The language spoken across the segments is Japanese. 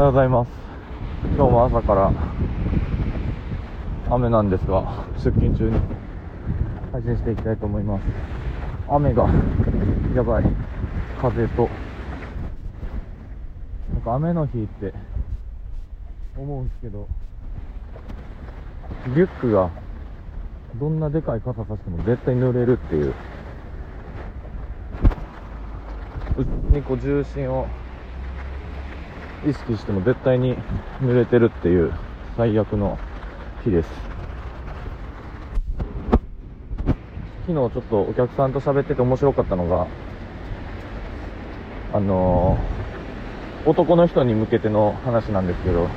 おはようございます。今日も朝から雨なんですが出勤中に配信していきたいと思います。雨がやばい。風となんか雨の日って思うんですけどリュックがどんなでかい傘さしても絶対濡れるっていう。うちにこう重心を意識しても絶対に濡れてるっていう最悪の日です。昨日ちょっとお客さんと喋ってて面白かったのがあのー、男の人に向けての話なんですけど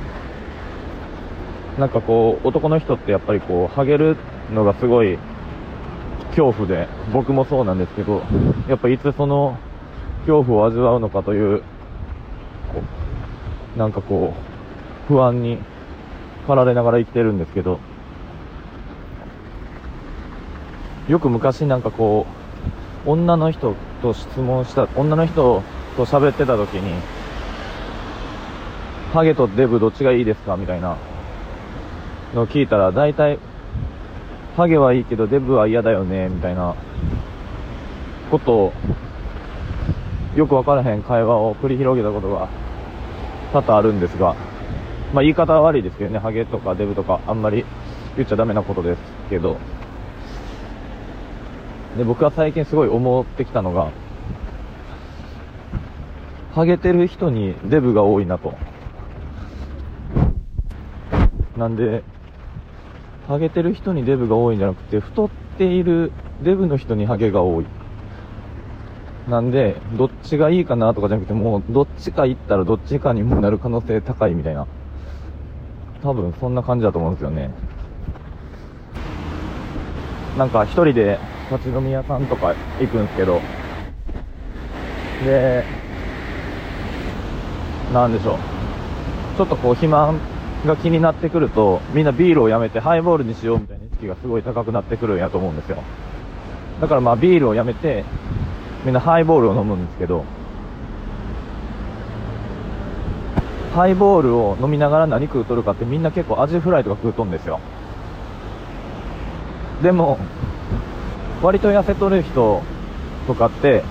なんかこう男の人ってやっぱりこうハゲるのがすごい恐怖で僕もそうなんですけどやっぱいつその恐怖を味わうのかというなんかこう、不安に駆られながら生きてるんですけど、よく昔なんかこう、女の人と質問した、女の人と喋ってた時に、ハゲとデブどっちがいいですか？みたいなのを聞いたら、大体、ハゲはいいけどデブは嫌だよね、みたいなことを、よくわからへん会話を繰り広げたことが多々あるんですが、まあ、言い方は悪いですけどね、ハゲとかデブとかあんまり言っちゃダメなことですけど、で、僕は最近すごい思ってきたのが、ハゲてる人にデブが多いなと。なんで、ハゲてる人にデブが多いんじゃなくて、太っているデブの人にハゲが多い。なんで、どっちがいいかなとかじゃなくて、もう、どっちか行ったらどっちかにもなる可能性高いみたいな。多分、そんな感じだと思うんですよね。なんか、一人で立ち飲み屋さんとか行くんですけど、で、なんでしょう。ちょっとこう、肥満が気になってくると、みんなビールをやめてハイボールにしようみたいな意識がすごい高くなってくるんやと思うんですよ。だからまあ、ビールをやめて、みんなハイボールを飲むんですけど、ハイボールを飲みながら何食うとるかってみんな結構アジフライとか食うとんですよ。でも、割と痩せとる人とかって、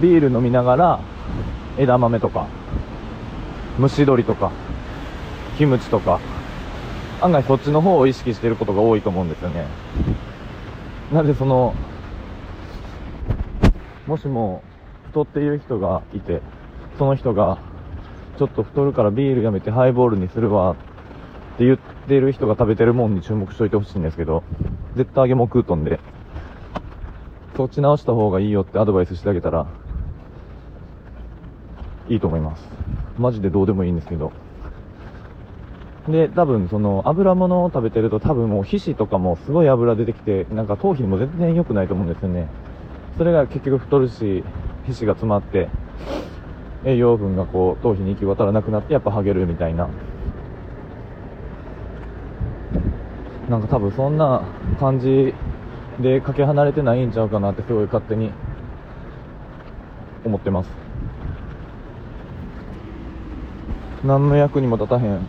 ビール飲みながら枝豆とか、蒸し鶏とか、キムチとか、案外そっちの方を意識してることが多いと思うんですよね。なんでその、もしも太っている人がいて、その人が、ちょっと太るからビールやめてハイボールにするわって言ってる人が食べてるもんに注目しといてほしいんですけど、絶対揚げも食うとんで、そっち直した方がいいよってアドバイスしてあげたら、いいと思います。マジでどうでもいいんですけど。で、多分その油物を食べてると多分もう皮脂とかもすごい油出てきて、なんか頭皮にも全然良くないと思うんですよね。それが結局太るし、皮脂が詰まって、栄養分がこう、頭皮に行き渡らなくなって、やっぱハゲるみたいな。なんか多分そんな感じでかけ離れてないんちゃうかなってすごい勝手に思ってます。何の役にも立たへん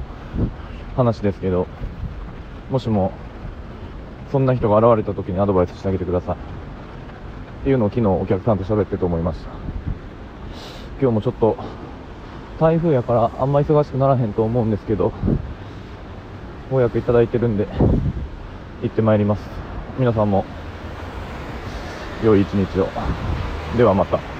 話ですけど、もしも、そんな人が現れた時にアドバイスしてあげてください。っていうのを昨日お客さんと喋ってと思いました。今日もちょっと台風やからあんま忙しくならへんと思うんですけどご予約いただいてるんで行ってまいります。皆さんも良い一日を。ではまた。